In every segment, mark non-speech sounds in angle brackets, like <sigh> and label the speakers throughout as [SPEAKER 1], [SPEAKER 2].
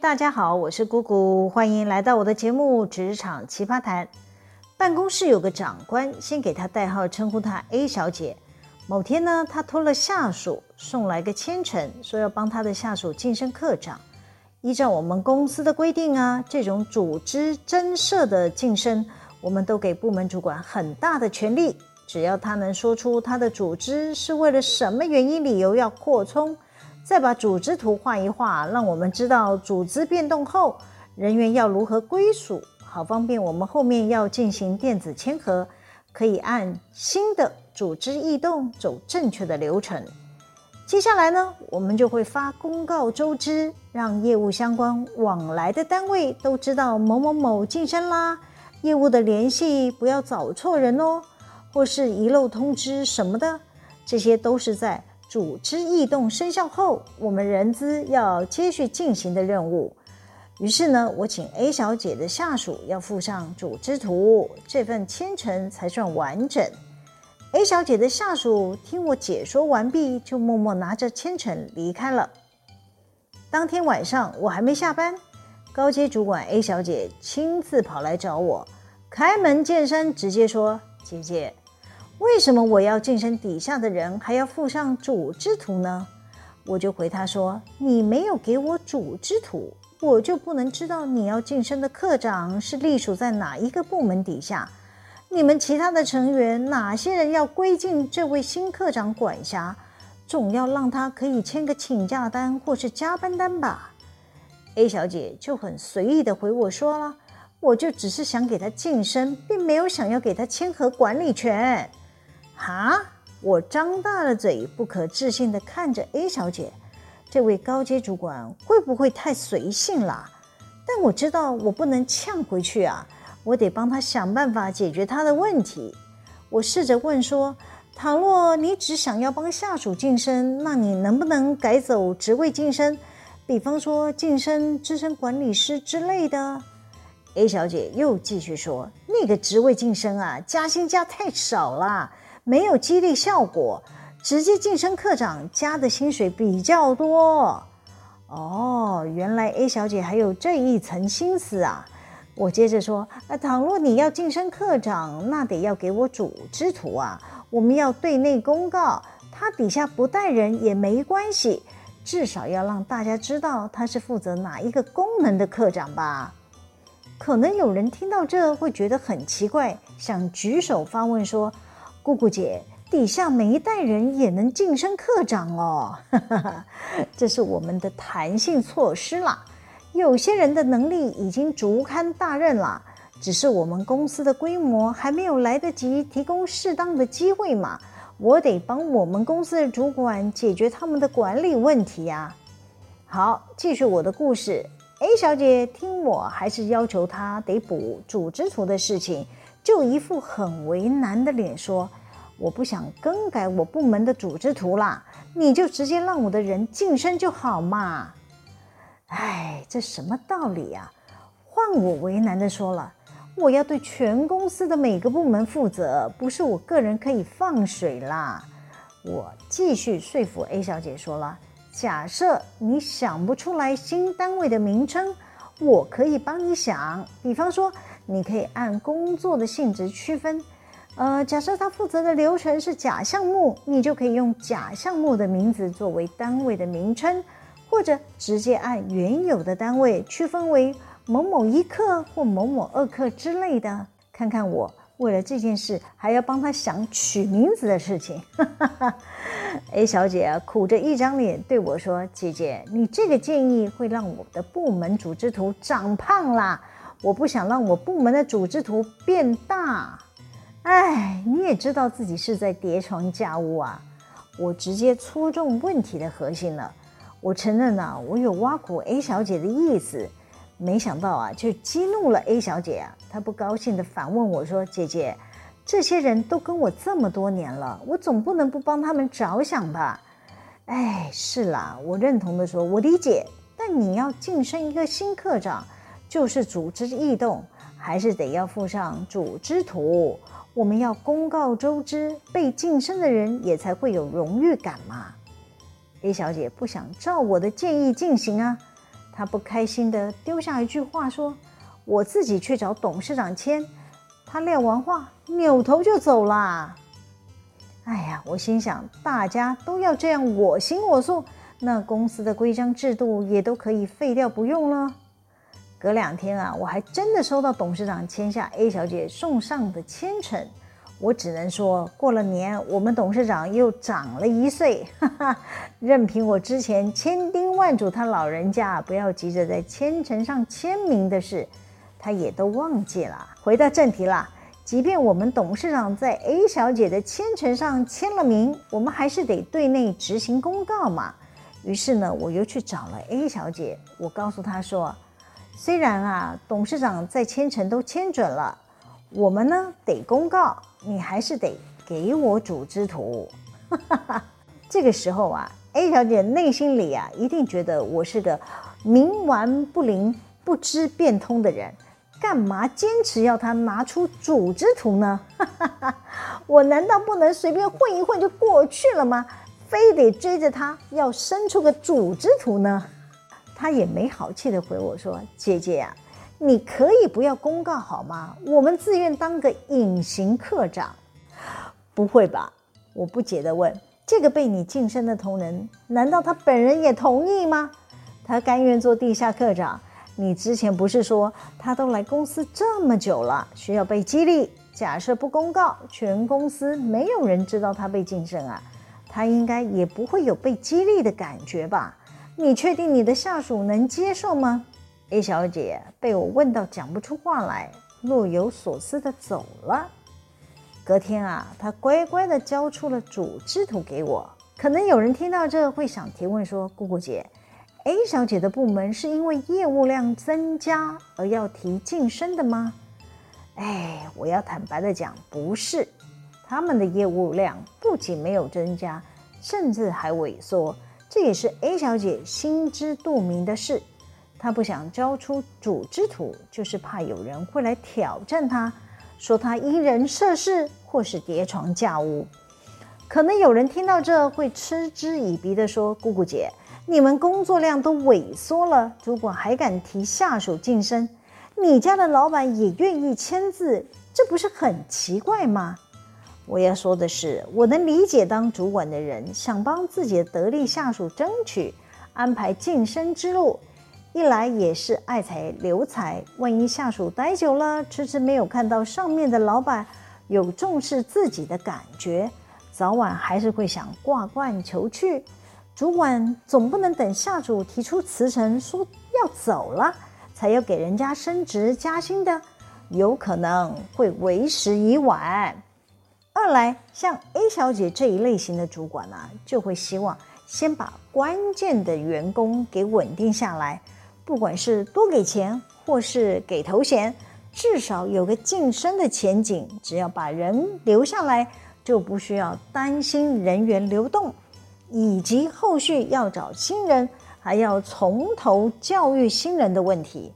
[SPEAKER 1] 大家好，我是姑姑，欢迎来到我的节目《职场奇葩谈》。办公室有个长官，先给他代号，称呼他 A 小姐。某天呢，他托了下属送来个千层，说要帮他的下属晋升科长。依照我们公司的规定啊，这种组织增设的晋升，我们都给部门主管很大的权力，只要他能说出他的组织是为了什么原因、理由要扩充，再把组织图画一画，让我们知道组织变动后人员要如何归属，好方便我们后面要进行电子签核，可以按新的。组织异动走正确的流程，接下来呢，我们就会发公告周知，让业务相关往来的单位都知道某某某晋升啦。业务的联系不要找错人哦，或是遗漏通知什么的，这些都是在组织异动生效后，我们人资要接续进行的任务。于是呢，我请 A 小姐的下属要附上组织图，这份签呈才算完整。A 小姐的下属听我解说完毕，就默默拿着签呈离开了。当天晚上我还没下班，高阶主管 A 小姐亲自跑来找我，开门见山直接说：“姐姐，为什么我要晋升底下的人还要附上组织图呢？”我就回他说：“你没有给我组织图，我就不能知道你要晋升的科长是隶属在哪一个部门底下。”你们其他的成员哪些人要归进这位新科长管辖？总要让他可以签个请假单或是加班单吧？A 小姐就很随意的回我说了，我就只是想给他晋升，并没有想要给他签核管理权。哈！我张大了嘴，不可置信地看着 A 小姐，这位高阶主管会不会太随性了？但我知道我不能呛回去啊。我得帮他想办法解决他的问题。我试着问说：“倘若你只想要帮下属晋升，那你能不能改走职位晋升？比方说晋升资深管理师之类的。”A 小姐又继续说：“那个职位晋升啊，加薪加太少了，没有激励效果。直接晋升科长，加的薪水比较多。”哦，原来 A 小姐还有这一层心思啊！我接着说，啊，倘若你要晋升科长，那得要给我组织图啊。我们要对内公告，他底下不带人也没关系，至少要让大家知道他是负责哪一个功能的科长吧。可能有人听到这会觉得很奇怪，想举手发问说：“姑姑姐，底下没带人也能晋升科长哦？” <laughs> 这是我们的弹性措施啦。有些人的能力已经足堪大任了，只是我们公司的规模还没有来得及提供适当的机会嘛。我得帮我们公司的主管解决他们的管理问题呀。好，继续我的故事。A 小姐听我还是要求她得补组织图的事情，就一副很为难的脸说：“我不想更改我部门的组织图啦，你就直接让我的人晋升就好嘛。”哎，这什么道理呀？换我为难地说了，我要对全公司的每个部门负责，不是我个人可以放水啦。我继续说服 A 小姐说了，假设你想不出来新单位的名称，我可以帮你想。比方说，你可以按工作的性质区分。呃，假设他负责的流程是甲项目，你就可以用甲项目的名字作为单位的名称。或者直接按原有的单位区分为某某一课或某某二课之类的，看看我为了这件事还要帮他想取名字的事情。<laughs> A 小姐苦着一张脸对我说：“姐姐，你这个建议会让我的部门组织图长胖啦，我不想让我部门的组织图变大。”哎，你也知道自己是在叠床架屋啊！我直接戳中问题的核心了。我承认啊，我有挖苦 A 小姐的意思，没想到啊，却激怒了 A 小姐啊。她不高兴地反问我说：“姐姐，这些人都跟我这么多年了，我总不能不帮他们着想吧？”哎，是啦，我认同的说：“我理解，但你要晋升一个新科长，就是组织异动，还是得要附上组织图。我们要公告周知，被晋升的人也才会有荣誉感嘛。” A 小姐不想照我的建议进行啊，她不开心的丢下一句话说：“我自己去找董事长签。”她撂完话，扭头就走了。哎呀，我心想，大家都要这样我行我素，那公司的规章制度也都可以废掉不用了。隔两天啊，我还真的收到董事长签下 A 小姐送上的签呈。我只能说，过了年，我们董事长又长了一岁。哈哈，任凭我之前千叮万嘱他老人家不要急着在签呈上签名的事，他也都忘记了。回到正题啦。即便我们董事长在 A 小姐的签呈上签了名，我们还是得对内执行公告嘛。于是呢，我又去找了 A 小姐，我告诉她说，虽然啊，董事长在签呈都签准了，我们呢得公告，你还是得给我组织图。<laughs> 这个时候啊，A 小姐内心里啊，一定觉得我是个冥顽不灵、不知变通的人。干嘛坚持要他拿出组织图呢？<laughs> 我难道不能随便混一混就过去了吗？非得追着他要生出个组织图呢？他也没好气地回我说：“姐姐呀，你可以不要公告好吗？我们自愿当个隐形课长。”不会吧？我不解地问：“这个被你晋升的同仁，难道他本人也同意吗？他甘愿做地下课长？”你之前不是说他都来公司这么久了，需要被激励？假设不公告，全公司没有人知道他被晋升啊，他应该也不会有被激励的感觉吧？你确定你的下属能接受吗？A 小姐被我问到讲不出话来，若有所思地走了。隔天啊，她乖乖地交出了组织图给我。可能有人听到这会想提问说：“姑姑姐。” A 小姐的部门是因为业务量增加而要提晋升的吗？哎，我要坦白的讲，不是，他们的业务量不仅没有增加，甚至还萎缩，这也是 A 小姐心知肚明的事。她不想交出组织图，就是怕有人会来挑战她，说她因人设事或是叠床架屋。可能有人听到这会嗤之以鼻的说：“姑姑姐。”你们工作量都萎缩了，主管还敢提下属晋升？你家的老板也愿意签字，这不是很奇怪吗？我要说的是，我能理解当主管的人想帮自己的得力下属争取安排晋升之路，一来也是爱才留才，万一下属待久了，迟迟没有看到上面的老板有重视自己的感觉，早晚还是会想挂冠求去。主管总不能等下属提出辞呈，说要走了，才要给人家升职加薪的，有可能会为时已晚。二来，像 A 小姐这一类型的主管呢、就会希望先把关键的员工给稳定下来，不管是多给钱或是给头衔，至少有个晋升的前景。只要把人留下来，就不需要担心人员流动。以及后续要找新人，还要从头教育新人的问题，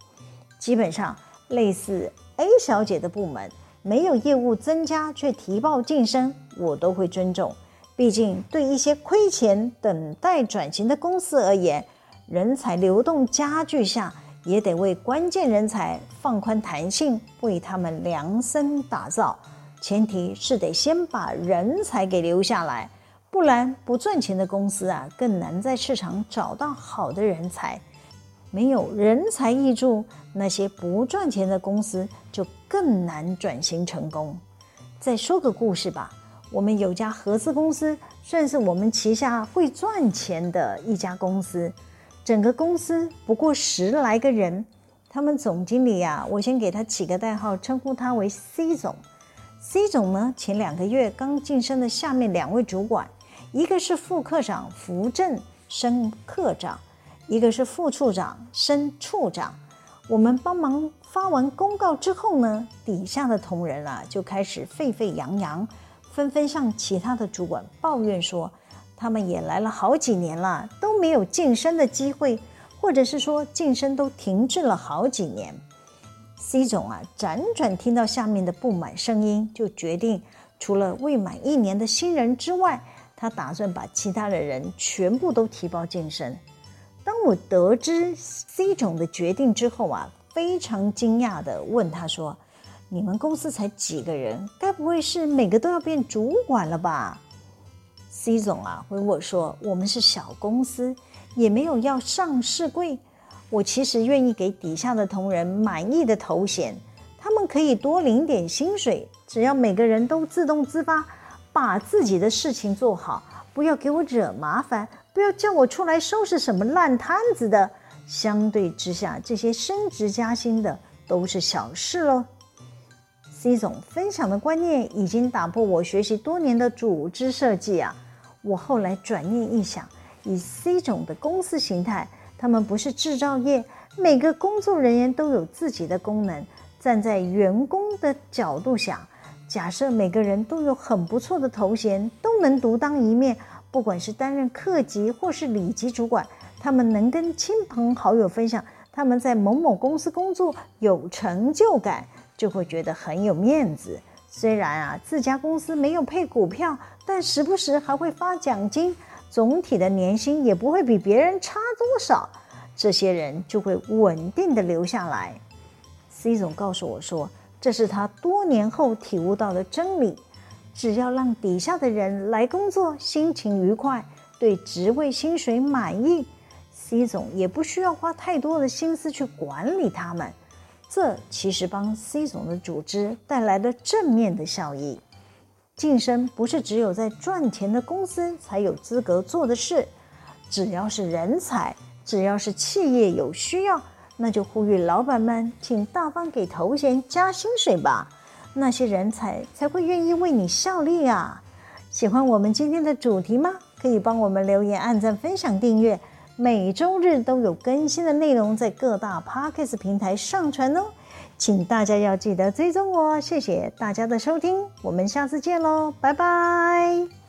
[SPEAKER 1] 基本上类似 A 小姐的部门没有业务增加却提报晋升，我都会尊重。毕竟对一些亏钱等待转型的公司而言，人才流动加剧下，也得为关键人才放宽弹性，为他们量身打造。前提是得先把人才给留下来。不然，不赚钱的公司啊，更难在市场找到好的人才。没有人才挹注，那些不赚钱的公司就更难转型成功。再说个故事吧，我们有家合资公司，算是我们旗下会赚钱的一家公司。整个公司不过十来个人，他们总经理啊，我先给他起个代号，称呼他为 C 总。C 总呢，前两个月刚晋升的下面两位主管。一个是副科长扶正升科长，一个是副处长升处长。我们帮忙发完公告之后呢，底下的同仁啊就开始沸沸扬扬，纷纷向其他的主管抱怨说，他们也来了好几年了，都没有晋升的机会，或者是说晋升都停滞了好几年。C 总啊，辗转听到下面的不满声音，就决定除了未满一年的新人之外，他打算把其他的人全部都提报晋升。我得知 C 总的决定之后啊，非常惊讶的问他说：“你们公司才几个人？该不会是每个都要变主管了吧？”C 总啊回我说：“我们是小公司，也没有要上市柜。我其实愿意给底下的同仁满意的头衔，他们可以多领点薪水，只要每个人都自动自发，把自己的事情做好，不要给我惹麻烦。”不要叫我出来收拾什么烂摊子的。相对之下，这些升职加薪的都是小事喽。C 总分享的观念已经打破我学习多年的组织设计啊！我后来转念一想，以 C 总的公司形态，他们不是制造业，每个工作人员都有自己的功能。站在员工的角度想，假设每个人都有很不错的头衔，都能独当一面。不管是担任客级或是里级主管，他们能跟亲朋好友分享他们在某某公司工作有成就感，就会觉得很有面子。虽然啊，自家公司没有配股票，但时不时还会发奖金，总体的年薪也不会比别人差多少。这些人就会稳定的留下来。C 总告诉我说，这是他多年后体悟到的真理。只要让底下的人来工作，心情愉快，对职位薪水满意，C 总也不需要花太多的心思去管理他们。这其实帮 C 总的组织带来了正面的效益。晋升不是只有在赚钱的公司才有资格做的事，只要是人才，只要是企业有需要，那就呼吁老板们请大方给头衔加薪水吧。那些人才才会愿意为你效力啊！喜欢我们今天的主题吗？可以帮我们留言、按赞、分享、订阅。每周日都有更新的内容在各大 Podcast 平台上传哦，请大家要记得追踪我。谢谢大家的收听，我们下次见喽，拜拜。